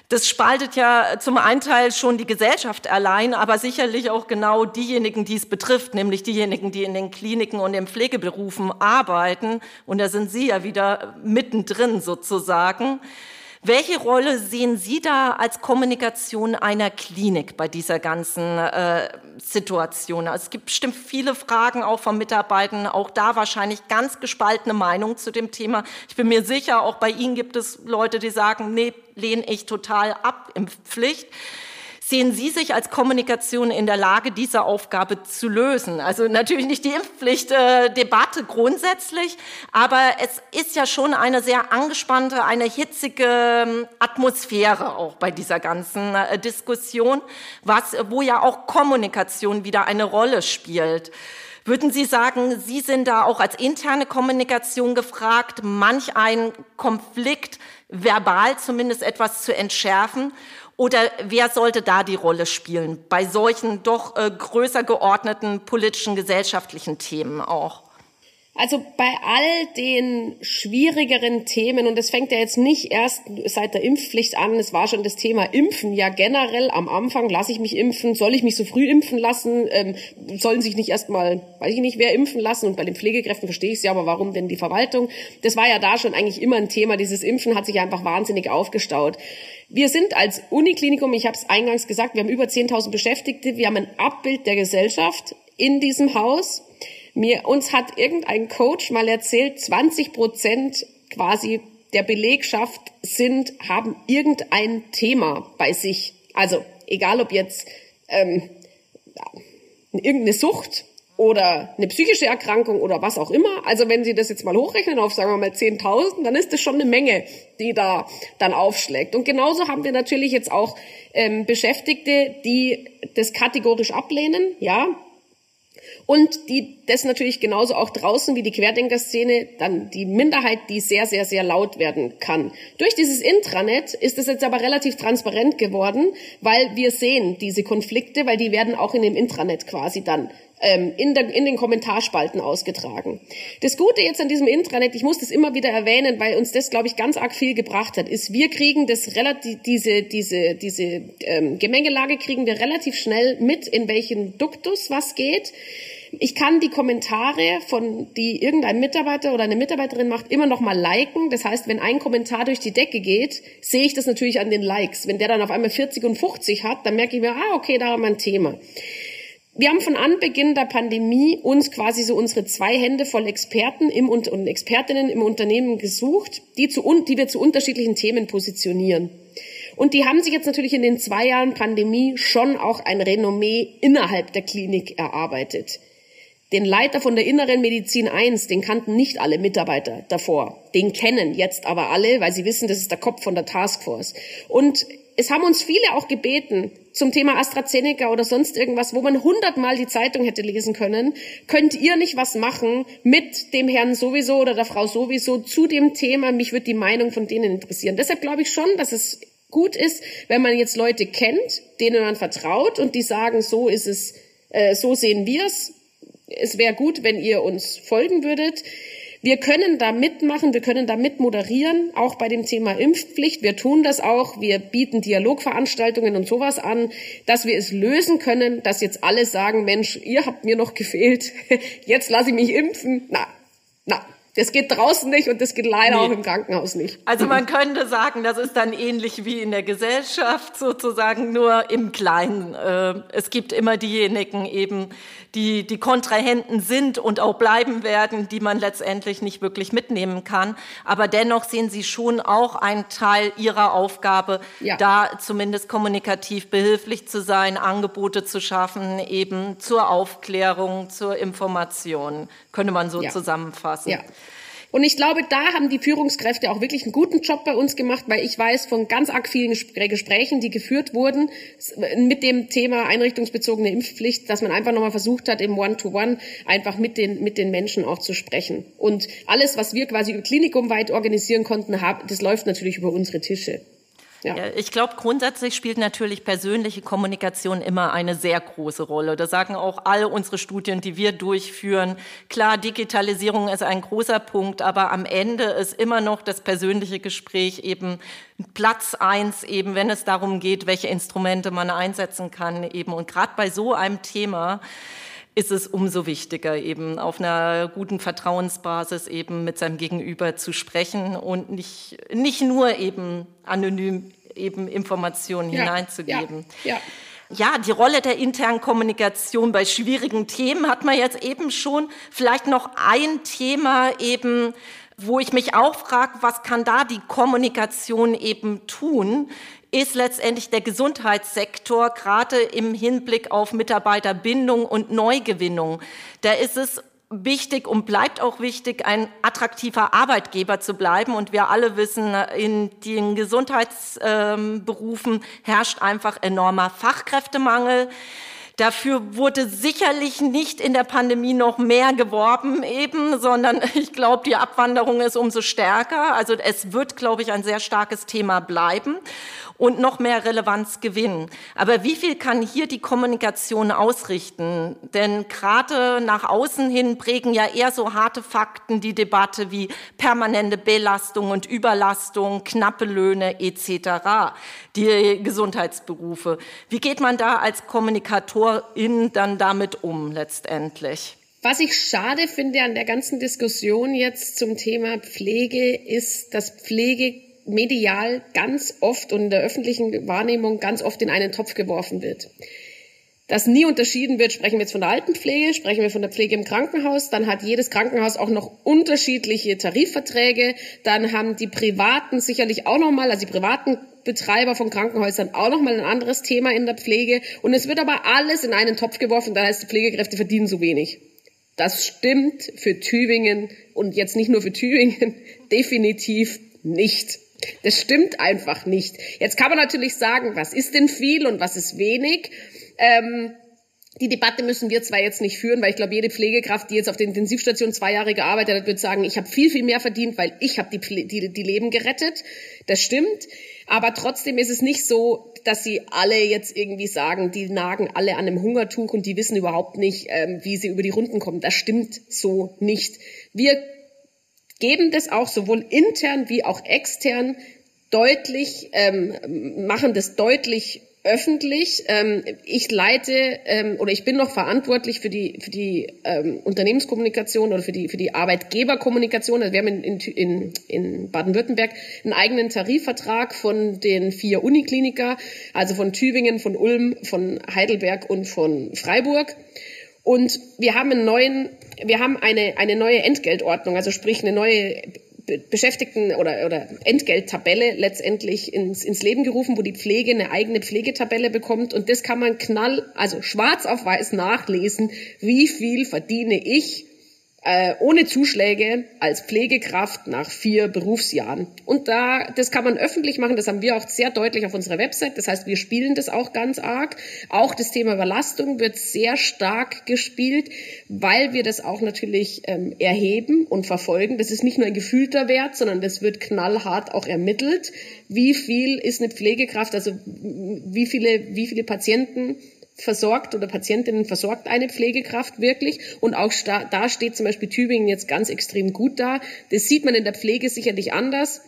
Das spaltet ja zum einen Teil schon die Gesellschaft allein, aber sicherlich auch genau diejenigen, die es betrifft, nämlich diejenigen, die in den Kliniken und in Pflegeberufen arbeiten. Und da sind Sie ja wieder mittendrin sozusagen. Welche Rolle sehen Sie da als Kommunikation einer Klinik bei dieser ganzen äh, Situation? Also es gibt bestimmt viele Fragen auch von Mitarbeitern, auch da wahrscheinlich ganz gespaltene Meinungen zu dem Thema. Ich bin mir sicher, auch bei Ihnen gibt es Leute, die sagen, nee, lehne ich total ab, Impfpflicht. Sehen Sie sich als Kommunikation in der Lage, diese Aufgabe zu lösen? Also natürlich nicht die Impfpflichtdebatte äh, grundsätzlich, aber es ist ja schon eine sehr angespannte, eine hitzige ähm, Atmosphäre auch bei dieser ganzen äh, Diskussion, was, wo ja auch Kommunikation wieder eine Rolle spielt. Würden Sie sagen, Sie sind da auch als interne Kommunikation gefragt, manch einen Konflikt verbal zumindest etwas zu entschärfen? Oder wer sollte da die Rolle spielen bei solchen doch äh, größer geordneten politischen, gesellschaftlichen Themen auch? Also bei all den schwierigeren Themen, und das fängt ja jetzt nicht erst seit der Impfpflicht an, es war schon das Thema Impfen ja generell. Am Anfang, lasse ich mich impfen, soll ich mich so früh impfen lassen, ähm, sollen sich nicht erstmal, weiß ich nicht, wer impfen lassen? Und bei den Pflegekräften verstehe ich es ja, aber warum denn die Verwaltung? Das war ja da schon eigentlich immer ein Thema, dieses Impfen hat sich einfach wahnsinnig aufgestaut. Wir sind als Uniklinikum, ich habe es eingangs gesagt, wir haben über 10.000 Beschäftigte, wir haben ein Abbild der Gesellschaft in diesem Haus mir, uns hat irgendein Coach mal erzählt, 20 Prozent quasi der Belegschaft sind, haben irgendein Thema bei sich. Also egal ob jetzt ähm, irgendeine Sucht oder eine psychische Erkrankung oder was auch immer. Also wenn Sie das jetzt mal hochrechnen auf, sagen wir mal, 10.000, dann ist das schon eine Menge, die da dann aufschlägt. Und genauso haben wir natürlich jetzt auch ähm, Beschäftigte, die das kategorisch ablehnen, ja, und die das natürlich genauso auch draußen wie die Querdenker-Szene, dann die Minderheit, die sehr, sehr, sehr laut werden kann. Durch dieses Intranet ist es jetzt aber relativ transparent geworden, weil wir sehen diese Konflikte, weil die werden auch in dem Intranet quasi dann ähm, in, der, in den Kommentarspalten ausgetragen. Das Gute jetzt an diesem Intranet, ich muss das immer wieder erwähnen, weil uns das, glaube ich, ganz arg viel gebracht hat, ist, wir kriegen das relativ, diese, diese, diese ähm, Gemengelage kriegen wir relativ schnell mit, in welchen Duktus was geht. Ich kann die Kommentare von, die irgendein Mitarbeiter oder eine Mitarbeiterin macht, immer noch mal liken. Das heißt, wenn ein Kommentar durch die Decke geht, sehe ich das natürlich an den Likes. Wenn der dann auf einmal 40 und 50 hat, dann merke ich mir, ah, okay, da haben wir ein Thema. Wir haben von Anbeginn der Pandemie uns quasi so unsere zwei Hände voll Experten im, und Expertinnen im Unternehmen gesucht, die, zu, die wir zu unterschiedlichen Themen positionieren. Und die haben sich jetzt natürlich in den zwei Jahren Pandemie schon auch ein Renommee innerhalb der Klinik erarbeitet. Den Leiter von der Inneren Medizin 1, den kannten nicht alle Mitarbeiter davor. Den kennen jetzt aber alle, weil sie wissen, das ist der Kopf von der Taskforce. Und es haben uns viele auch gebeten zum Thema AstraZeneca oder sonst irgendwas, wo man hundertmal die Zeitung hätte lesen können. Könnt ihr nicht was machen mit dem Herrn sowieso oder der Frau sowieso zu dem Thema? Mich würde die Meinung von denen interessieren. Deshalb glaube ich schon, dass es gut ist, wenn man jetzt Leute kennt, denen man vertraut und die sagen, so ist es, äh, so sehen wir es. Es wäre gut, wenn ihr uns folgen würdet. Wir können da mitmachen, wir können da mit moderieren, auch bei dem Thema Impfpflicht. Wir tun das auch. Wir bieten Dialogveranstaltungen und sowas an, dass wir es lösen können, dass jetzt alle sagen, Mensch, ihr habt mir noch gefehlt, jetzt lasse ich mich impfen. Na, na, das geht draußen nicht und das geht leider nee. auch im Krankenhaus nicht. Also man könnte sagen, das ist dann ähnlich wie in der Gesellschaft sozusagen, nur im Kleinen. Äh, es gibt immer diejenigen eben, die die Kontrahenten sind und auch bleiben werden, die man letztendlich nicht wirklich mitnehmen kann. Aber dennoch sehen Sie schon auch einen Teil Ihrer Aufgabe, ja. da zumindest kommunikativ behilflich zu sein, Angebote zu schaffen, eben zur Aufklärung, zur Information, könnte man so ja. zusammenfassen. Ja. Und ich glaube, da haben die Führungskräfte auch wirklich einen guten Job bei uns gemacht, weil ich weiß von ganz arg vielen Gesprächen, die geführt wurden mit dem Thema einrichtungsbezogene Impfpflicht, dass man einfach nochmal versucht hat, im One-to-One -One einfach mit den, mit den Menschen auch zu sprechen. Und alles, was wir quasi klinikumweit organisieren konnten, das läuft natürlich über unsere Tische. Ja. ich glaube, grundsätzlich spielt natürlich persönliche Kommunikation immer eine sehr große Rolle. Das sagen auch alle unsere Studien, die wir durchführen. Klar, Digitalisierung ist ein großer Punkt, aber am Ende ist immer noch das persönliche Gespräch eben Platz eins, eben wenn es darum geht, welche Instrumente man einsetzen kann eben. Und gerade bei so einem Thema ist es umso wichtiger, eben auf einer guten Vertrauensbasis eben mit seinem Gegenüber zu sprechen und nicht, nicht nur eben anonym eben Informationen ja, hineinzugeben. Ja, ja. Ja, die Rolle der internen Kommunikation bei schwierigen Themen hat man jetzt eben schon. Vielleicht noch ein Thema eben, wo ich mich auch frage, was kann da die Kommunikation eben tun? Ist letztendlich der Gesundheitssektor, gerade im Hinblick auf Mitarbeiterbindung und Neugewinnung. Da ist es wichtig und bleibt auch wichtig, ein attraktiver Arbeitgeber zu bleiben. Und wir alle wissen, in den Gesundheitsberufen herrscht einfach enormer Fachkräftemangel. Dafür wurde sicherlich nicht in der Pandemie noch mehr geworben eben, sondern ich glaube, die Abwanderung ist umso stärker. Also es wird, glaube ich, ein sehr starkes Thema bleiben und noch mehr Relevanz gewinnen. Aber wie viel kann hier die Kommunikation ausrichten? Denn gerade nach außen hin prägen ja eher so harte Fakten die Debatte wie permanente Belastung und Überlastung, knappe Löhne etc., die Gesundheitsberufe. Wie geht man da als Kommunikatorin dann damit um letztendlich? Was ich schade finde an der ganzen Diskussion jetzt zum Thema Pflege, ist, dass Pflege medial ganz oft und in der öffentlichen Wahrnehmung ganz oft in einen Topf geworfen wird. dass nie unterschieden wird, sprechen wir jetzt von der Altenpflege, sprechen wir von der Pflege im Krankenhaus, dann hat jedes Krankenhaus auch noch unterschiedliche Tarifverträge, dann haben die Privaten sicherlich auch nochmal, also die privaten Betreiber von Krankenhäusern auch nochmal ein anderes Thema in der Pflege und es wird aber alles in einen Topf geworfen, da heißt, die Pflegekräfte verdienen so wenig. Das stimmt für Tübingen und jetzt nicht nur für Tübingen, definitiv nicht. Das stimmt einfach nicht. Jetzt kann man natürlich sagen, was ist denn viel und was ist wenig? Ähm, die Debatte müssen wir zwar jetzt nicht führen, weil ich glaube, jede Pflegekraft, die jetzt auf der Intensivstation zwei Jahre gearbeitet hat, wird sagen, ich habe viel, viel mehr verdient, weil ich habe die, die, die Leben gerettet. Das stimmt. Aber trotzdem ist es nicht so, dass sie alle jetzt irgendwie sagen, die nagen alle an einem Hungertuch und die wissen überhaupt nicht, ähm, wie sie über die Runden kommen. Das stimmt so nicht. Wir geben das auch sowohl intern wie auch extern deutlich, ähm, machen das deutlich öffentlich. Ähm, ich leite ähm, oder ich bin noch verantwortlich für die für die ähm, Unternehmenskommunikation oder für die für die Arbeitgeberkommunikation. Also wir haben in, in, in Baden-Württemberg einen eigenen Tarifvertrag von den vier Unikliniker, also von Tübingen, von Ulm, von Heidelberg und von Freiburg. Und wir haben einen neuen, wir haben eine, eine neue Entgeltordnung, also sprich eine neue Beschäftigten oder, oder Entgelttabelle letztendlich ins, ins Leben gerufen, wo die Pflege eine eigene Pflegetabelle bekommt. Und das kann man knall, also schwarz auf weiß nachlesen, wie viel verdiene ich äh, ohne Zuschläge als Pflegekraft nach vier Berufsjahren. Und da, das kann man öffentlich machen, das haben wir auch sehr deutlich auf unserer Website. Das heißt, wir spielen das auch ganz arg. Auch das Thema Überlastung wird sehr stark gespielt, weil wir das auch natürlich ähm, erheben und verfolgen. Das ist nicht nur ein gefühlter Wert, sondern das wird knallhart auch ermittelt. Wie viel ist eine Pflegekraft, also wie viele, wie viele Patienten versorgt oder Patientinnen versorgt eine Pflegekraft wirklich. Und auch da steht zum Beispiel Tübingen jetzt ganz extrem gut da. Das sieht man in der Pflege sicherlich anders.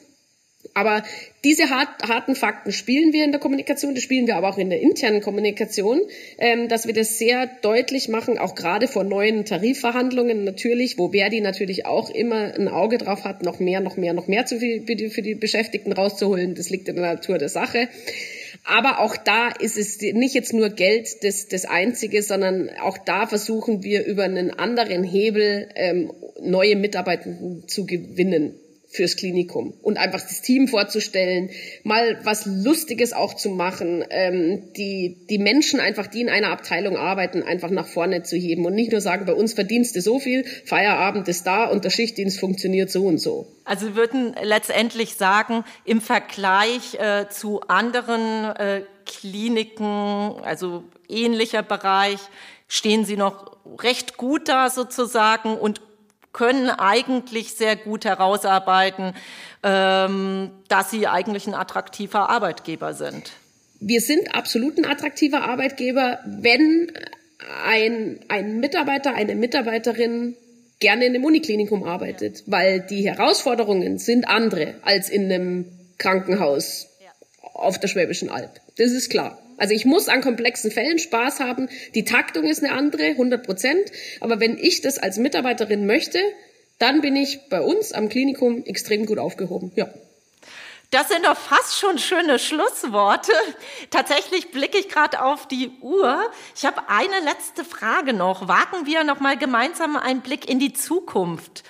Aber diese harten Fakten spielen wir in der Kommunikation, das spielen wir aber auch in der internen Kommunikation, ähm, dass wir das sehr deutlich machen, auch gerade vor neuen Tarifverhandlungen natürlich, wo Verdi natürlich auch immer ein Auge drauf hat, noch mehr, noch mehr, noch mehr für die Beschäftigten rauszuholen. Das liegt in der Natur der Sache. Aber auch da ist es nicht jetzt nur Geld das, das Einzige, sondern auch da versuchen wir über einen anderen Hebel ähm, neue Mitarbeiter zu gewinnen fürs Klinikum und einfach das Team vorzustellen, mal was Lustiges auch zu machen, ähm, die, die Menschen einfach, die in einer Abteilung arbeiten, einfach nach vorne zu heben und nicht nur sagen, bei uns verdienst du so viel, Feierabend ist da und der Schichtdienst funktioniert so und so. Also wir würden letztendlich sagen, im Vergleich äh, zu anderen äh, Kliniken, also ähnlicher Bereich, stehen Sie noch recht gut da sozusagen und können eigentlich sehr gut herausarbeiten, ähm, dass sie eigentlich ein attraktiver Arbeitgeber sind. Wir sind absolut ein attraktiver Arbeitgeber, wenn ein, ein Mitarbeiter, eine Mitarbeiterin gerne in einem Uniklinikum arbeitet, weil die Herausforderungen sind andere als in einem Krankenhaus auf der Schwäbischen Alb. Das ist klar. Also ich muss an komplexen Fällen Spaß haben. Die Taktung ist eine andere, 100 Prozent. Aber wenn ich das als Mitarbeiterin möchte, dann bin ich bei uns am Klinikum extrem gut aufgehoben. Ja. Das sind doch fast schon schöne Schlussworte. Tatsächlich blicke ich gerade auf die Uhr. Ich habe eine letzte Frage noch. Wagen wir noch mal gemeinsam einen Blick in die Zukunft.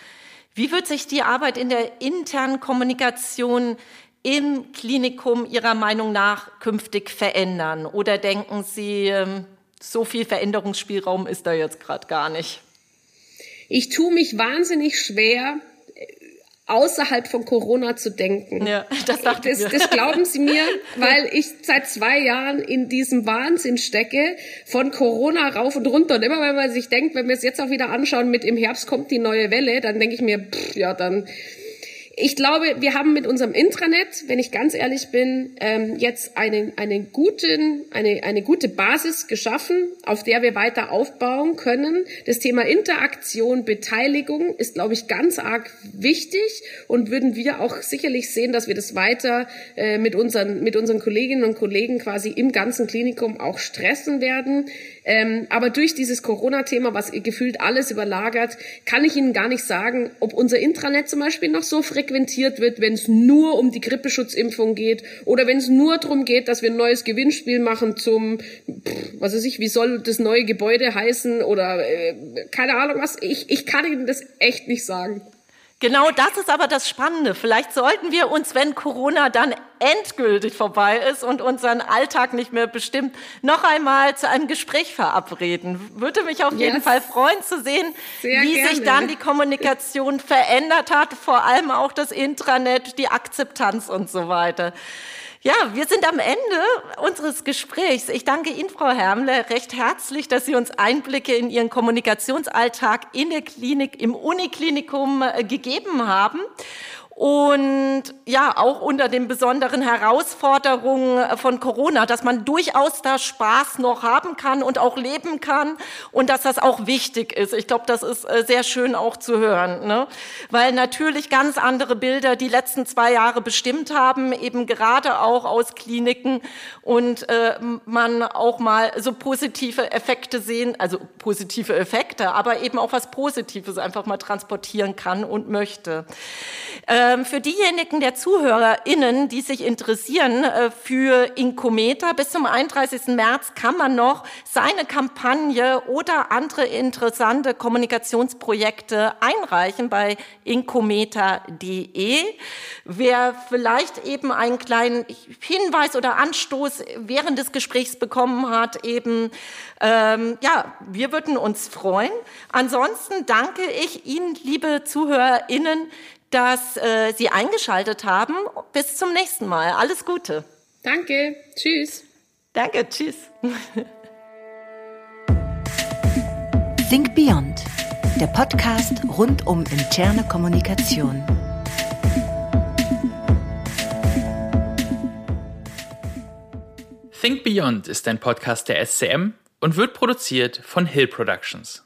Wie wird sich die Arbeit in der internen Kommunikation im Klinikum Ihrer Meinung nach künftig verändern? Oder denken Sie, ähm, so viel Veränderungsspielraum ist da jetzt gerade gar nicht? Ich tue mich wahnsinnig schwer, außerhalb von Corona zu denken. Ja, das, dachte das, das glauben Sie mir, weil ich seit zwei Jahren in diesem Wahnsinn stecke, von Corona rauf und runter. Und immer wenn man sich denkt, wenn wir es jetzt auch wieder anschauen, mit im Herbst kommt die neue Welle, dann denke ich mir, pff, ja, dann ich glaube, wir haben mit unserem Intranet, wenn ich ganz ehrlich bin, ähm, jetzt einen, einen guten, eine, eine gute Basis geschaffen, auf der wir weiter aufbauen können. Das Thema Interaktion, Beteiligung ist, glaube ich, ganz arg wichtig und würden wir auch sicherlich sehen, dass wir das weiter äh, mit, unseren, mit unseren Kolleginnen und Kollegen quasi im ganzen Klinikum auch stressen werden. Ähm, aber durch dieses Corona-Thema, was gefühlt alles überlagert, kann ich Ihnen gar nicht sagen, ob unser Intranet zum Beispiel noch so frequentiert wird, wenn es nur um die Grippeschutzimpfung geht oder wenn es nur darum geht, dass wir ein neues Gewinnspiel machen zum, was weiß ich, wie soll das neue Gebäude heißen oder äh, keine Ahnung was. Ich, ich kann Ihnen das echt nicht sagen. Genau das ist aber das Spannende. Vielleicht sollten wir uns, wenn Corona dann endgültig vorbei ist und unseren Alltag nicht mehr bestimmt, noch einmal zu einem Gespräch verabreden. Würde mich auf jeden Fall freuen zu sehen, Sehr wie gerne. sich dann die Kommunikation verändert hat, vor allem auch das Intranet, die Akzeptanz und so weiter. Ja, wir sind am Ende unseres Gesprächs. Ich danke Ihnen, Frau Hermle, recht herzlich, dass Sie uns Einblicke in Ihren Kommunikationsalltag in der Klinik, im Uniklinikum äh, gegeben haben und ja, auch unter den besonderen Herausforderungen von Corona, dass man durchaus da Spaß noch haben kann und auch leben kann und dass das auch wichtig ist. Ich glaube, das ist äh, sehr schön auch zu hören, ne? weil natürlich ganz andere Bilder die letzten zwei Jahre bestimmt haben, eben gerade auch aus Kliniken und äh, man auch mal so positive Effekte sehen, also positive Effekte, aber eben auch was Positives einfach mal transportieren kann und möchte. Äh, für diejenigen der ZuhörerInnen, die sich interessieren äh, für Incometer, bis zum 31. März kann man noch seine Kampagne oder andere interessante Kommunikationsprojekte einreichen bei incometer.de. Wer vielleicht eben einen kleinen Hinweis oder Anstoß während des Gesprächs bekommen hat, eben, ähm, ja, wir würden uns freuen. Ansonsten danke ich Ihnen, liebe ZuhörerInnen, dass äh, Sie eingeschaltet haben. Bis zum nächsten Mal. Alles Gute. Danke. Tschüss. Danke. Tschüss. Think Beyond, der Podcast rund um interne Kommunikation. Think Beyond ist ein Podcast der SCM und wird produziert von Hill Productions.